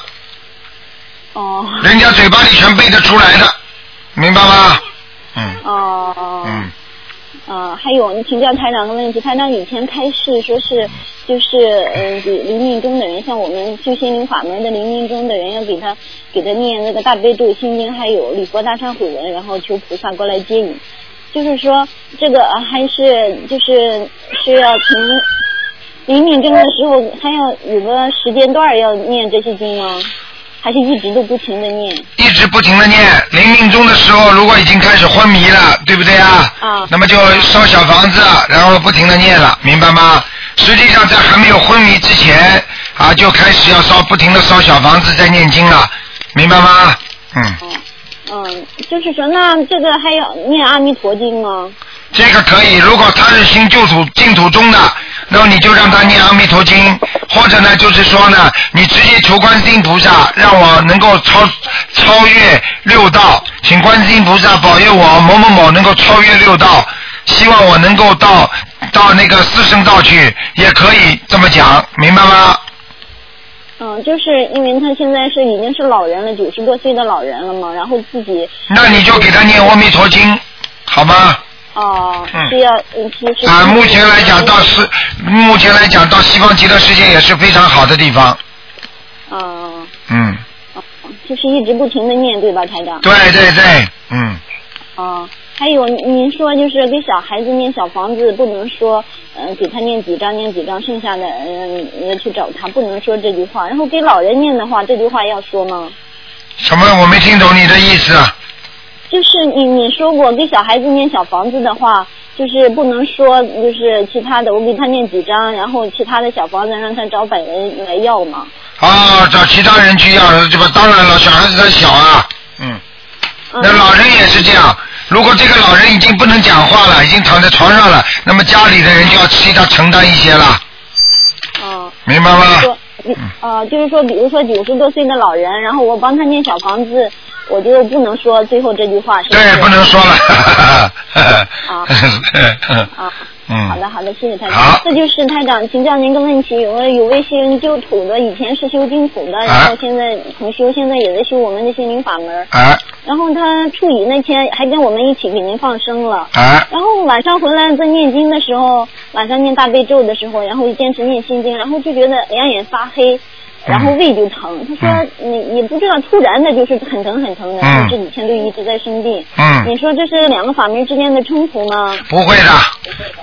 哦。人家嘴巴里全背得出来的，明白吗？嗯哦。嗯。啊，还有，你请教台长个问题，台长以前开示说是，就是呃，给临命中的人，像我们修心灵法门的临命中的人，要给他给他念那个大悲咒、心经，还有礼佛大忏悔文，然后求菩萨过来接引。就是说，这个还是就是是要从临命中的时候，还要有个时间段要念这些经吗？还是一直都不停的念？一直不停的念，临命终的时候，如果已经开始昏迷了，对不对啊？啊。那么就烧小房子，然后不停的念了，明白吗？实际上在还没有昏迷之前啊，就开始要烧，不停的烧小房子，在念经了，明白吗？嗯，嗯，就是说，那这个还要念阿弥陀经吗？这个可以。如果他是新旧土净土中的，那么你就让他念阿弥陀经，或者呢，就是说呢，你直接求观世音菩萨，让我能够超超越六道，请观世音菩萨保佑我某某某能够超越六道，希望我能够到到那个四圣道去，也可以这么讲，明白吗？嗯，就是因为他现在是已经是老人了，九十多岁的老人了嘛，然后自己那你就给他念阿弥陀经，好吗？哦，嗯是要嗯，其实啊，目前来讲到是，目前来讲到西方极乐世界也是非常好的地方，嗯，嗯，就是一直不停的念，对吧，台长？对对对，嗯。啊，还有您说就是给小孩子念小房子，不能说嗯、呃给他念几张念几张，剩下的嗯要去找他，不能说这句话。然后给老人念的话，这句话要说吗？什么？我没听懂你的意思。啊就是你你说过给小孩子念小房子的话，就是不能说就是其他的，我给他念几张，然后其他的小房子让他找本人来要嘛。啊，找其他人去要，这不当然了，小孩子他小啊，嗯，那老人也是这样。如果这个老人已经不能讲话了，已经躺在床上了，那么家里的人就要替他承担一些了，嗯。明白吗？说，呃，就是说，比如说九十多岁的老人，然后我帮他念小房子，我就不能说最后这句话，是不是？对，不能说了。啊 [laughs] 啊。[laughs] 嗯。好的，好的，谢谢台长。这就是台长，请教您个问题，有个有位修旧土的，以前是修净土的，然后现在重修，现在也在修我们的心灵法门。啊。然后他初一那天还跟我们一起给您放生了。啊。然后晚上回来在念经的时候，晚上念大悲咒的时候，然后坚持念心经，然后就觉得两眼发黑。然后胃就疼，他说你也不知道，突然的就是很疼很疼的，嗯。就是以前都一直在生病。嗯。你说这是两个法门之间的冲突吗？不会的，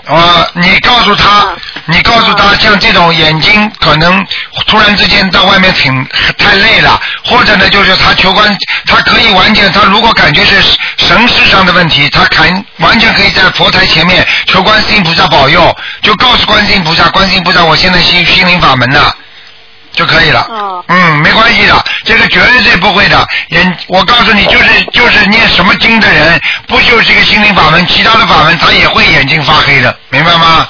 呃，你告诉他，你告诉他，像这种眼睛可能突然之间到外面挺太累了，或者呢，就是他求观，他可以完全，他如果感觉是神识上的问题，他肯完全可以在佛台前面求观世音菩萨保佑，就告诉观世音菩萨，观世音菩萨，我现在心心灵法门呢。就可以了。嗯，没关系的，这个绝对不会的。人，我告诉你，就是就是念什么经的人，不修这个心灵法门，其他的法门他也会眼睛发黑的，明白吗？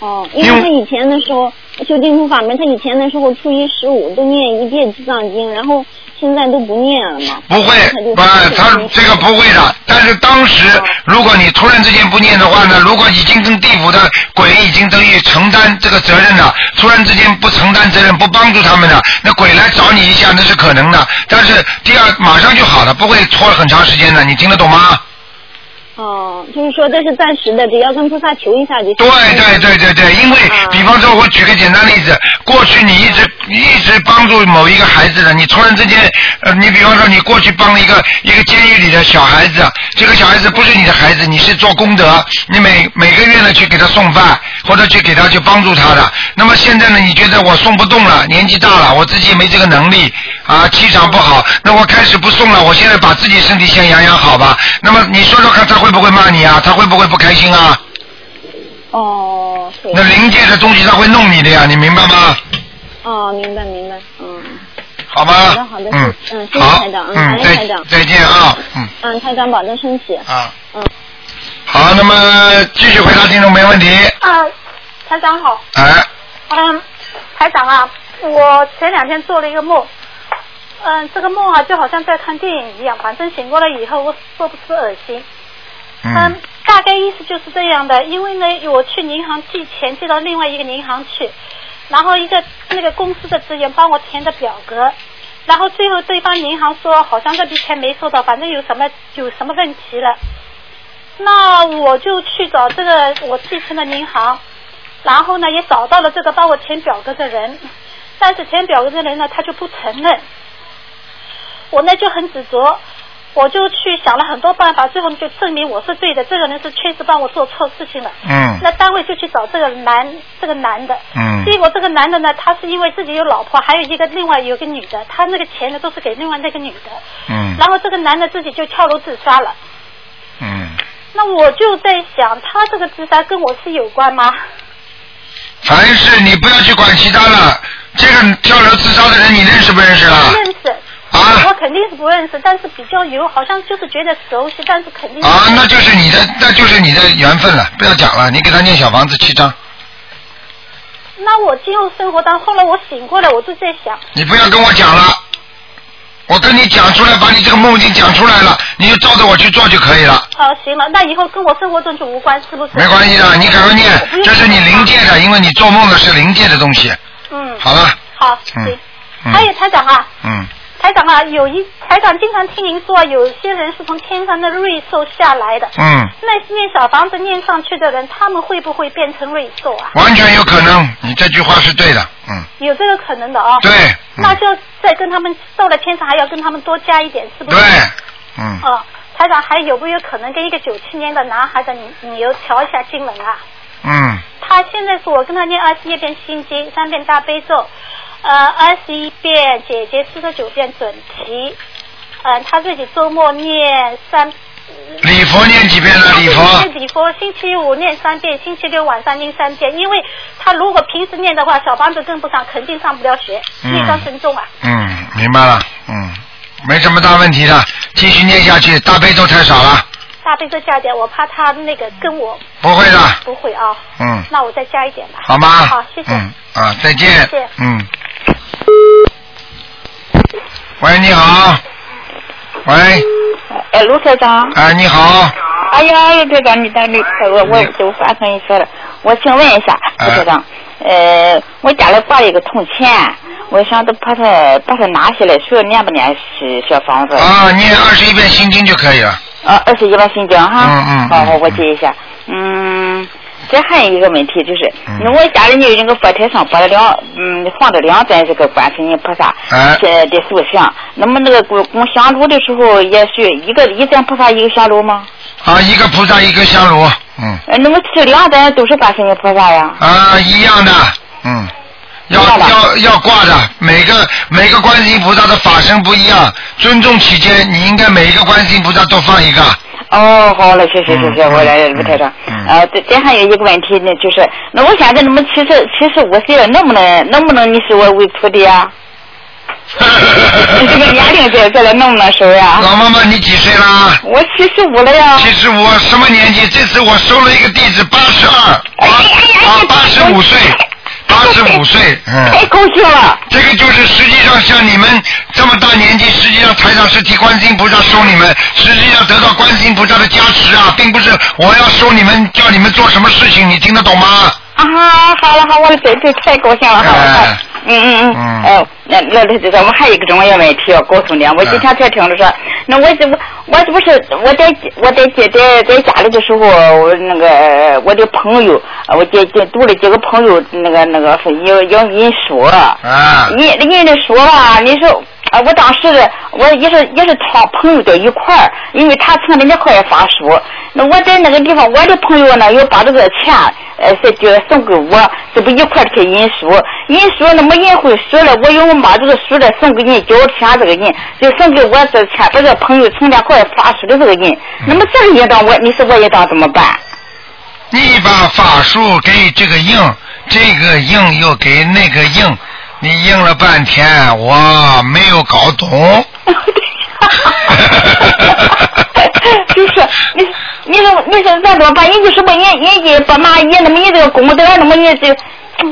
哦，因为他以前的时候修净土法门，他以前的时候初一十五都念一遍地藏经，然后现在都不念了吗。不会，不不，他这个不会的。但是当时，如果你突然之间不念的话呢，如果已经跟地府的鬼已经等于承担这个责任了，突然之间不承担责任，不帮助他们了，那鬼来找你一下那是可能的。但是第二马上就好了，不会拖了很长时间的，你听得懂吗？哦，就是说这是暂时的，只要跟菩萨求一下就行。对对对对对，因为比方说，我举个简单例子，过去你一直一直帮助某一个孩子的，你突然之间，呃，你比方说你过去帮了一个一个监狱里的小孩子，这个小孩子不是你的孩子，你是做功德，你每每个月呢去给他送饭，或者去给他去帮助他的。那么现在呢，你觉得我送不动了，年纪大了，我自己也没这个能力啊，气场不好，那我开始不送了，我现在把自己身体先养养好吧。那么你说说看，他会不会骂你啊？他会不会不开心啊？哦。对那灵界的东西他会弄你的呀，你明白吗？哦，明白明白，嗯。好吗？好的好的，嗯嗯，谢谢台长，嗯台长。再见啊，嗯。嗯，台长保重身体。啊。嗯。好，那么继续回答听众没问题。啊，台长好。哎，嗯，台长啊，我前两天做了一个梦，嗯，这个梦啊就好像在看电影一样，反正醒过来以后，我说不出恶心。嗯，大概意思就是这样的，因为呢，我去银行寄钱寄到另外一个银行去，然后一个那个公司的职员帮我填的表格，然后最后对方银行说好像这笔钱没收到，反正有什么有什么问题了，那我就去找这个我寄钱的银行，然后呢也找到了这个帮我填表格的人，但是填表格的人呢他就不承认，我呢就很执着。我就去想了很多办法，最后就证明我是对的，这个人是确实帮我做错事情了。嗯那单位就去找这个男这个男的，嗯结果这个男的呢，他是因为自己有老婆，还有一个另外有个女的，他那个钱呢都是给另外那个女的，嗯然后这个男的自己就跳楼自杀了。嗯，那我就在想，他这个自杀跟我是有关吗？凡事你不要去管其他了。这个跳楼自杀的人，你认识不认识啊？认识。啊？我肯定是不认识，但是比较有，好像就是觉得熟悉，但是肯定啊，那就是你的，那就是你的缘分了，不要讲了，你给他念小房子七张，那我进入生活当，后来我醒过来，我就在想，你不要跟我讲了，我跟你讲出来，把你这个梦境讲出来了，你就照着我去做就可以了，好、行了，那以后跟我生活中就无关，是不是？没关系的，你赶快念，这是你灵界的，因为你做梦的是灵界的东西，嗯。好了，好，嗯行。嗯。还有台长啊，嗯，台长啊，有一台长经常听您说，有些人是从天上的瑞兽下来的。嗯。那念小房子念上去的人，他们会不会变成瑞兽啊？完全有可能，你这句话是对的，嗯，有这个可能的啊。对。那就再跟他们到了天上，还要跟他们多加一点，是不是？对，嗯，哦，台长还有没有可能跟一个九七年的男孩的牛调一下经文啊？嗯，他现在是我跟他念二十一遍心经，三遍大悲咒，呃，二十一遍姐姐四十九遍准提，嗯、他自己周末念三。礼佛念几遍了？礼佛念礼佛，星期五念三遍，星期六晚上念三遍。因为他如果平时念的话，小房子跟不上，肯定上不了学，嗯业障深重啊。嗯，明白了，嗯，没什么大问题的，继续念下去，大悲咒太少了，大悲咒加点，我怕他那个跟我不会的，不会啊。嗯，那我再加一点吧。好吗？好，谢谢。嗯，啊，再见。谢谢嗯。喂，你好。喂，哎，卢台长。哎，你好。哎呀，卢台长，你打的我我都发生一说了。我请问一下，卢台长，呃，我家里挂了一个铜钱，我想都把它把它拿下来，需要念不念是小房子？啊，念二十一遍心经就可以了。啊，二十一遍心经哈。嗯嗯好，好，我记一下。嗯，这还有一个问题就是，嗯我家里有那个佛台上摆了两，嗯，放着两尊这个观世音菩萨的塑像，那么那个供供香炉的时候也是一个一尊菩萨一个香炉吗？啊，一个菩萨一个香炉，嗯，呃，那么这两尊都是观世音菩萨呀？啊，一样的，嗯。要要要挂的，每个每个观世音菩萨的法身不一样，尊重起间，你应该每一个观世音菩萨都放一个。哦，好了，谢谢谢嗯谢，我来卢台长。呃，这这还有一个问题呢，就是那我现在那么七十七十五岁了，能不能能不能你收我为徒弟啊？[laughs] 你这个年龄在这了，能不能收呀？老妈妈，你几岁啦？我七十五了呀。七十五，什么年纪？这次我收了一个弟子，八十二，啊，八十五岁，八十五岁，嗯。太高兴了。这个就是实际上像你们这么大年纪，实际上台长是替观世音菩萨收你们，实际上得到观世音菩萨的加持啊，并不是我要收你们，叫你们做什么事情，你听得懂吗？啊，好了好，我这这太高兴了，好了好。嗯嗯嗯，哎，那那那这我还有一个重要问题要告诉你，我今天才听着说，那我这我我这不是我在我在在在在家里的时候，我那个我的朋友，我接接读了几个朋友那个那个要要你说，啊，印印的书吧，你说。啊，我当时我也是也是他朋友在一块儿，因为他从那那块儿发书。那我在那个地方，我的朋友呢又把这个钱呃是就送给我，这不一块儿去印书，印书那么印回书了，我又把这个书呢送给你，交钱这个人就送给我这钱，把这朋友从那块儿发书的这个人，那么这个应当我你说我应当怎么办？你把法术给这个印，这个印又给那个印，你应了半天，我没有搞懂。[laughs] 就是你你说你说咱怎么办？人家说不，人人家爸妈也那么你这个功德，那么你这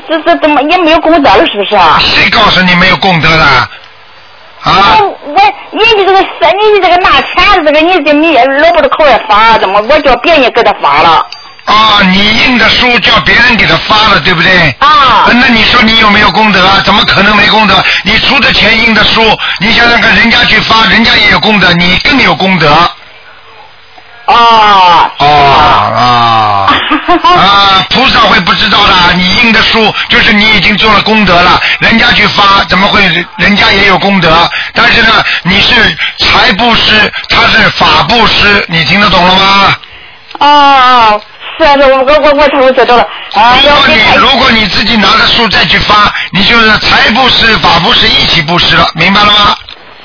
这这怎么也没有功德了，是不是啊？谁告诉你没有功德的？啊？我我人家这个是人家这个拿钱的这个，你这你老不得口也发，怎么我叫别人给他发了？啊，你印的书叫别人给他发了，对不对？啊。那你说你有没有功德啊？怎么可能没功德？你出的钱印的书，你想想看，人家去发，人家也有功德，你更有功德。啊啊啊 [laughs] 啊！菩萨会不知道的，你印的书就是你已经做了功德了，人家去发怎么会人家也有功德？但是呢，你是财布施，他是法布施，你听得懂了吗？哦，是啊，我我我我我知道了。啊，如果你如果你自己拿着书再去发，你就是财布施、法布施一起布施了，明白了吗？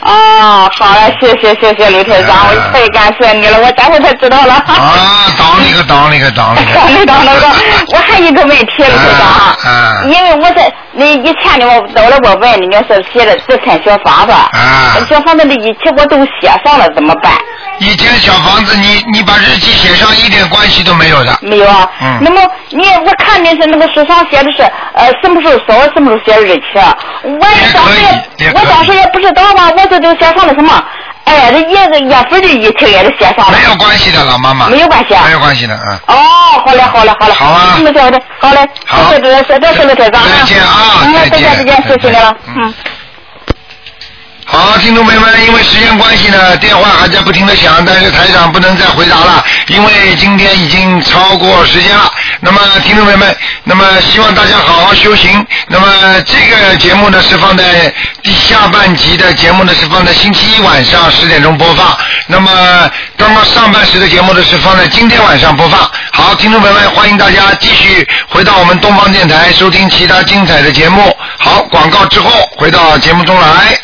哦，好了，谢谢谢谢刘台长，我太感谢你了，我待会儿才知道了。啊，当那个当那个当那个。当那当那个，[laughs] 我还有一个问题，刘台长因为我在那以前的，我到了我问里面是写的自产小房子，啊小房子的一切我都写上了，怎么办？以前小房子你你把日期写上一点关系都没有的。没有啊。嗯那么你我看的是那个书上写的是呃什么时候烧，什么时候写日期啊？我当时也我当时也不知道嘛，我这就写上了什么？哎，这月个月份的日期也是写上了。没有关系的，老妈妈。没有关系啊没有关系的，嗯。哦，好嘞，好嘞，好嘞。好嘞。好谢谢这这这是刘台长啊。再见啊嗯，再见再见，再见，谢谢你了。嗯。好，听众朋友们，因为时间关系呢，电话还在不停的响，但是台长不能再回答了，因为今天已经超过时间了。那么，听众朋友们，那么希望大家好好修行。那么这个节目呢是放在第下半集的节目呢是放在星期一晚上十点钟播放。那么刚刚上半时的节目呢是放在今天晚上播放。好，听众朋友们，欢迎大家继续回到我们东方电台收听其他精彩的节目。好，广告之后回到节目中来。